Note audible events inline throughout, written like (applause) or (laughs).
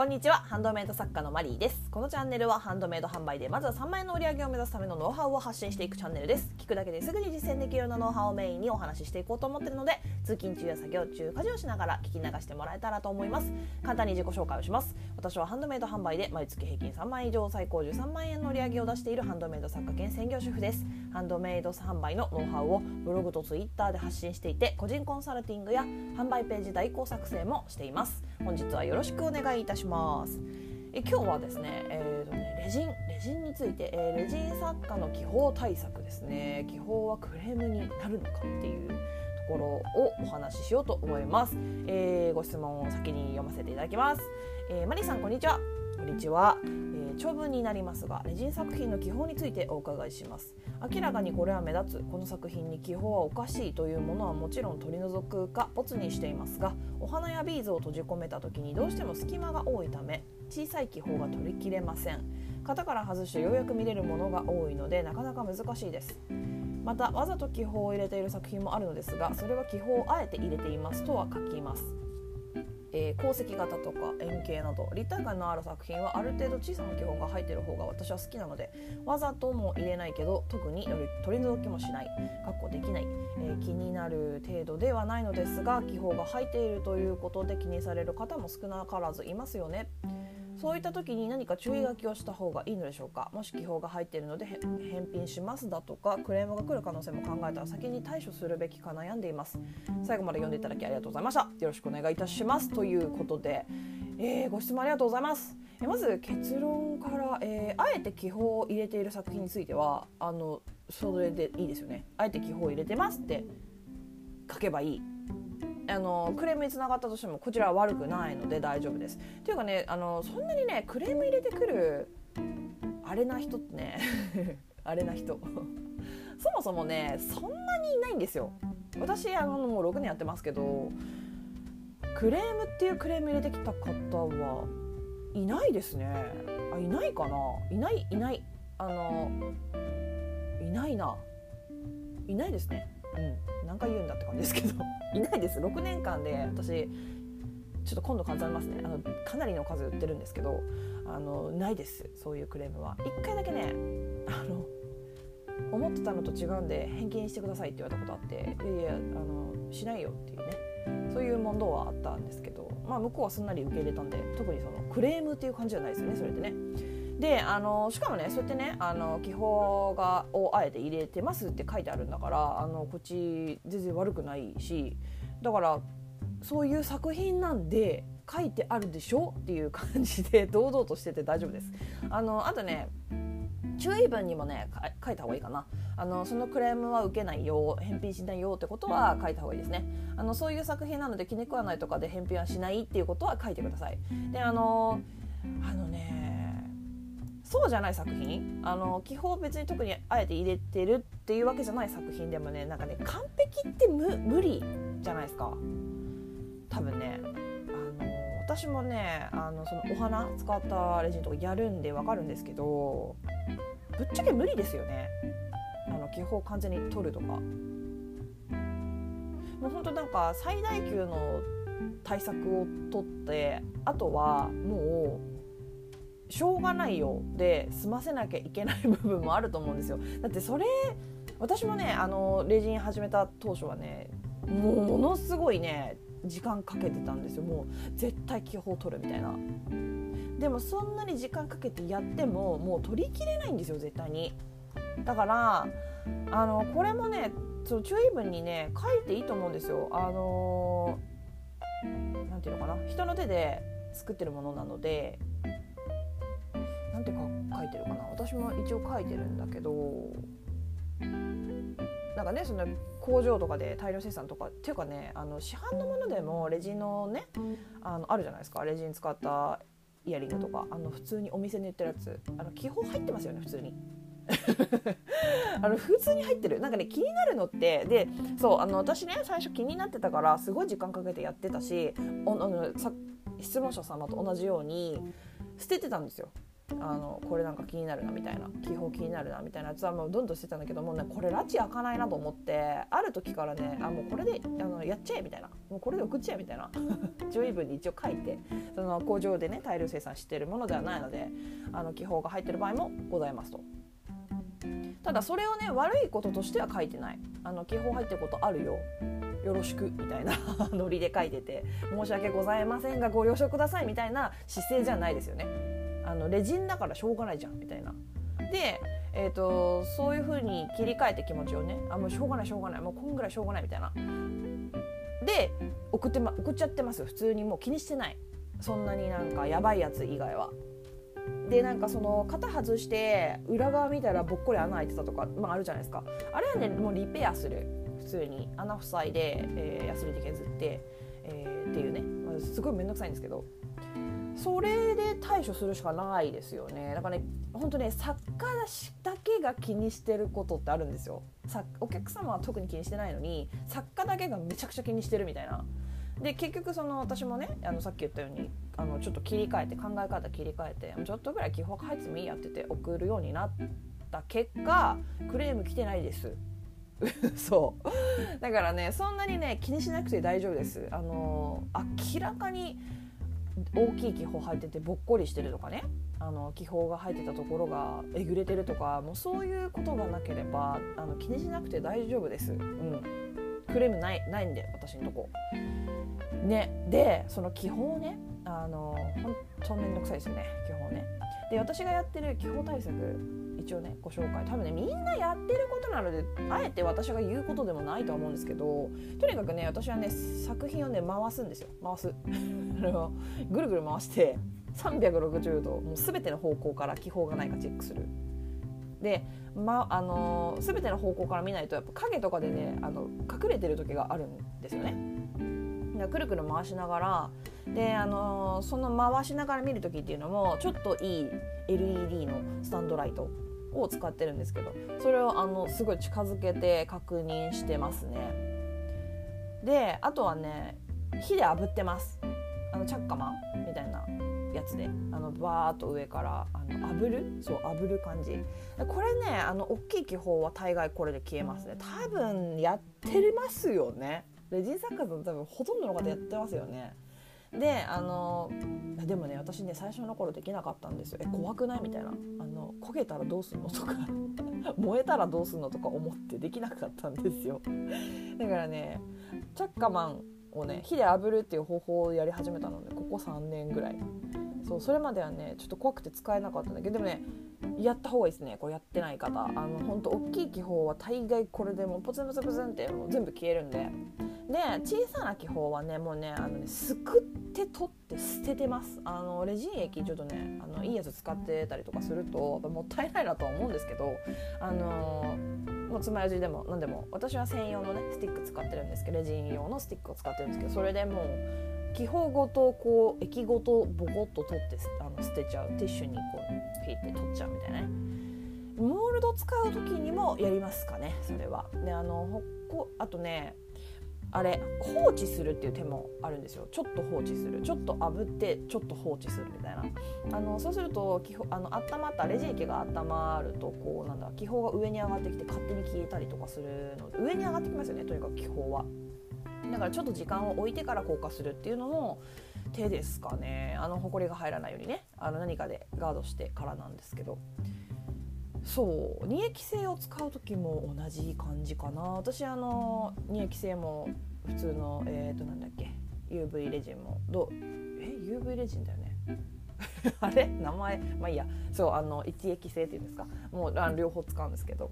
こんにちは。ハンドメイド作家のマリーです。このチャンネルはハンドメイド販売でまずは3万円の売り上げを目指すためのノウハウを発信していくチャンネルです。聞くだけですぐに実践できるようなノウハウをメインにお話ししていこうと思っているので通勤中や作業中家事をしながら聞き流してもらえたらと思います。簡単に自己紹介をします。私はハンドメイド販売で毎月平均3万円以上最高13万円の売り上げを出しているハンドメイド作家兼専業主婦です。ハンドメイド販売のノウハウをブログとツイッターで発信していて個人コンサルティングや販売ページ代行作成もしています。本日はよろしくお願いいたします。え今日はですね,、えーとねレジンレジンについて、えー、レジン作家の気泡対策ですね。気泡はクレームになるのかっていうところをお話ししようと思います、えー、ご質問を先に読ませていただきます、えー、マリさんこんにちは。こんにちは、えー、長文になりますがレジン作品の基本についてお伺いします。明らかにこれは目立つ。この作品に気泡はおかしいというものはもちろん取り除くかボツにしていますがお花やビーズを閉じ込めた時にどうしても隙間が多いため小さい気泡が取りきれません。型から外してようやく見れるものが多いのでなかなか難しいです。またわざと気泡を入れている作品もあるのですがそれは気泡をあえて入れていますとは書きます。えー、鉱石型とか円形など立体感のある作品はある程度小さな気泡が入っている方が私は好きなのでわざとも入れないけど特に取り除きもしない確保できない、えー、気になる程度ではないのですが気泡が入っているということで気にされる方も少なからずいますよね。そういった時に何か注意書きをした方がいいのでしょうか？もし気泡が入っているので返品しますだとかクレームが来る可能性も考えたら先に対処するべきか悩んでいます。最後まで読んでいただきありがとうございました。よろしくお願いいたします。ということで、えー、ご質問ありがとうございます。えまず結論から、えー、あえて気泡を入れている作品についてはあのそれでいいですよね。あえて気泡を入れてますって書けばいい。あのクレームにつながったとしてもこちらは悪くないので大丈夫です。っていうかねあのそんなにねクレーム入れてくるあれな人ってね (laughs) あれな人 (laughs) そもそもねそんなにいないんですよ。私あのもう6年やってますけどクレームっていうクレーム入れてきた方はいないですね。あいないかないないいないあのいないないないですね。うん何回言うんだって感じですけど。(laughs) いないです。6年間で私ちょっと今度数えますね。あのかなりの数売ってるんですけどあのないです。そういうクレームは。1回だけねあの思ってたのと違うんで返金してくださいって言われたことあっていやいやあのしないよっていうね。そういう問答はあったんですけど、まあ、向こうはすんなり受け入れたんで特にそのクレームっていう感じじゃないですよねそれでね。であのしかもねそうやってねあの気泡がをあえて入れてますって書いてあるんだからあのこっち全然悪くないしだからそういう作品なんで書いてあるでしょっていう感じで堂々としてて大丈夫です。あのあとね注意文にもね書いた方がいいかな。あのそのクレームは受けないよ返品しないよってことは書いた方がいいですね。あのそういう作品なので気に食わないとかで返品はしないっていうことは書いてください。であのあのそうじゃない作品？あの基本別に特にあえて入れてるっていうわけじゃない作品でもねなんかね完璧って無理じゃないですか。多分ねあの私もねあのそのお花使ったレジンとかやるんで分かるんですけどぶっちゃけ無理ですよね。あの気泡完全に取るとか。もうほんとなんか最大級の対策を取ってあとはもうしょうがないよで済ませなきゃいけない部分もあると思うんですよ。だってそれ私もねあのレジン始めた当初はねもうものすごいね時間かけてたんですよ。もう絶対気泡取るみたいな。でもそんなに時間かけてやってももう取りきれないんですよ絶対に。だからあのこれもねその注意文にね書いていいと思うんですよ。あの何て言うのかな。人の手で作ってるものなので。てるかな。私も一応書いてるんだけどなんかねその工場とかで大量生産とかっていうかねあの市販のものでもレジのねあのあるじゃないですか。レジン使ったイヤリングとか。あの普通にお店に売ってるやつ。あの基本入ってますよね普通に。(laughs) あの普通に入ってる。なんかね気になるのってでそうあの私ね最初気になってたからすごい時間かけてやってたしおあのさ質問者様と同じように捨ててたんですよ。あのこれなんか気になるなみたいな気泡気になるなみたいなやつはもうどんどんしてたんだけどもうねこれ拉致開かないなと思ってある時からねあもうこれであのやっちゃえみたいな。もうこれで送っちゃえみたいな。注意文に一応書いてその工場でね大量生産してるものではないのであの気泡が入ってる場合もございますと。ただそれをね悪いこととしては書いてない。あの気泡入ってることあるよ。よろしくみたいな。(laughs) ノリで書いてて。申し訳ございませんがご了承くださいみたいな姿勢じゃないですよね。あのレジンだからしょうがないじゃんみたいな。で、えーと、そういう風に切り替えて気持ちをねあもうしょうがないしょうがないもうこんぐらいしょうがないみたいな。で送って、ま、送っちゃってます普通にもう気にしてない。そんなになんかやばいやつ以外は。でなんかその型外して裏側見たらぼっこり穴開いてたとか、まあ、あるじゃないですか。あれはねもうリペアする。普通に。穴塞いで、えー、ヤスリで削って、えー、っていうね、まあ、すごい面倒くさいんですけど。それで対処するしかないですよね。だからね本当ね作家だけが気にしてることってあるんですよ。お客様は特に気にしてないのに作家だけがめちゃくちゃ気にしてるみたいな。で結局その私もねあのさっき言ったようにあのちょっと切り替えて考え方切り替えてちょっとぐらい基本書いてもいいやってて送るようになった結果クレーム来てないです。(laughs) そう。だからねそんなにね気にしなくて大丈夫です。あの明らかに大きい気泡入っててぼっこりしてるとかねあの気泡が入ってたところがえぐれてるとかもうそういうことがなければあの気にしなくて大丈夫です。うんクレームないないんで私のとこ。ねでその気泡ねあの本当面倒くさいですよね気泡ね。で私がやってる気泡対策一応ねご紹介。多分ねみんなやってることなのであえて私が言うことでもないとは思うんですけどとにかくね私はね作品をね回すんですよ。回す。(laughs) ぐるぐる回して360度もう全ての方向から気泡がないかチェックする。で、まあのー、全ての方向から見ないとやっぱ影とかでねあの隠れてる時があるんですよね。くるくる回しながらで、あのー、その回しながら見る時っていうのもちょっといい LED のスタンドライトを使ってるんですけどそれをあのすごい近づけて確認してますね。であとはね火で炙ってます。あのチャッカマンみたいなやつで。あのバーッと上からあの炙る？そう炙る感じ。これねあの大きい気泡は大概これで消えますね。多分やってますよね。レジン作家さん多分ほとんどの方やってますよね。であのでもね私ね最初の頃できなかったんですよ。え怖くない？みたいな。あの焦げたらどうすんの？とか。(laughs) 燃えたらどうすんの？とか思ってできなかったんですよ。だからねチャッカマンをね火で炙るっていう方法をやり始めたのでここ3年ぐらい。そうそれまではねちょっと怖くて使えなかったんだけどでもねやった方がいいですね。これやってない方。あの本当大きい気泡は大概これでもうポツンポツンポツンってもう全部消えるんで。で小さな気泡はねもうねあのねすくって取って捨ててます。あのレジン液ちょっとねあのいいやつ使ってたりとかするともったいないなとは思うんですけどあのもう爪楊枝でも何でも私は専用のねスティック使ってるんですけどレジン用のスティックを使ってるんですけどそれでもう気泡ごとこう液ごとボコッと取ってあの捨てちゃう。ティッシュにこうピッて取っちゃうみたいなね。モールド使う時にもやりますかねそれは。であのほこあとねあれ放置するっていう手もあるんですよ。ちょっと放置する。ちょっと炙ってちょっと放置するみたいな。あのそうすると気あの温まったレジ液が温まるとこうなんだ気泡が上に上がってきて勝手に消えたりとかするので上に上がってきますよねとにかく気泡は。だからちょっと時間を置いてから硬化するっていうのも手ですかね。あの埃が入らないようにね。あの何かでガードしてからなんですけど。そう。二液性を使う時も同じ感じかな。私あの二液性も普通のえっ、ー、となんだっけ UV レジンもどうえ UV レジンだよね。(laughs) あれ？名前？まあいいや。そうあの一液性っていうんですか？もうあ両方使うんですけど、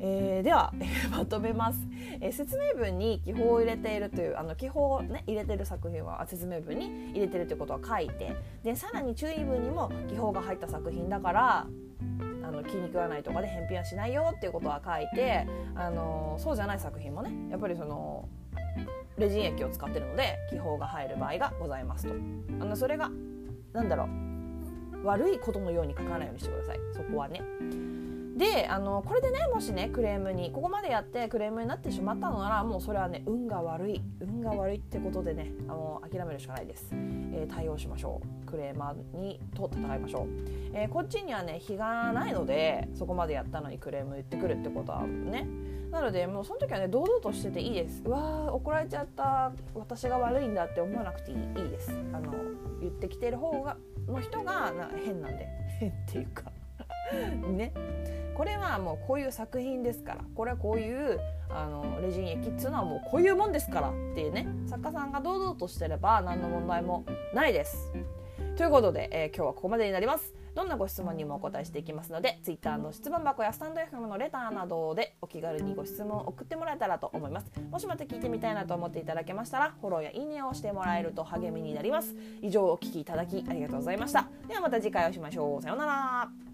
えー、では、(laughs) まとめます、えー、説明文に気泡を入れているというあの気泡をね入れてる作品は説明文に入れてるということは書いて。でさらに注意文にも気泡が入った作品だからあの気に食わないとかで返品はしないよっていうことは書いてあのそうじゃない作品もねやっぱりそのレジン液を使ってるので気泡が入る場合がございますとあのそれが何だろう悪いことのように書かないようにしてくださいそこはね。であのこれでねもしねクレームにここまでやってクレームになってしまったのならもうそれはね運が悪い。運が悪いってことでねあの諦めるしかないです、えー、対応しましょう。クレーマーにと戦いましょう、えー、こっちにはね非がないのでそこまでやったのにクレーム言ってくるってことはね。なのでもうその時はね堂々としてていいです。うわー怒られちゃった。私が悪いんだって思わなくていいいいです。あの言ってきてる方がの人がな変なんで。(laughs) 変っていうか。(laughs) ね。これはもうこういう作品ですからこれはこういうあのレジン液っつうのはもうこういうもんですからっていうね作家さんが堂々としてれば何の問題もないです。ということで、えー、今日はここまでになります。どんなご質問にもお答えしていきますので Twitter の質問箱やスタンド FM のレターなどでお気軽にご質問を送ってもらえたらと思います。もしまた聞いてみたいなと思っていただけましたらフォローやいいねをしてもらえると励みになります。以上お聞きいただきありがとうございました。ではまた次回お会いしましょう。さようなら。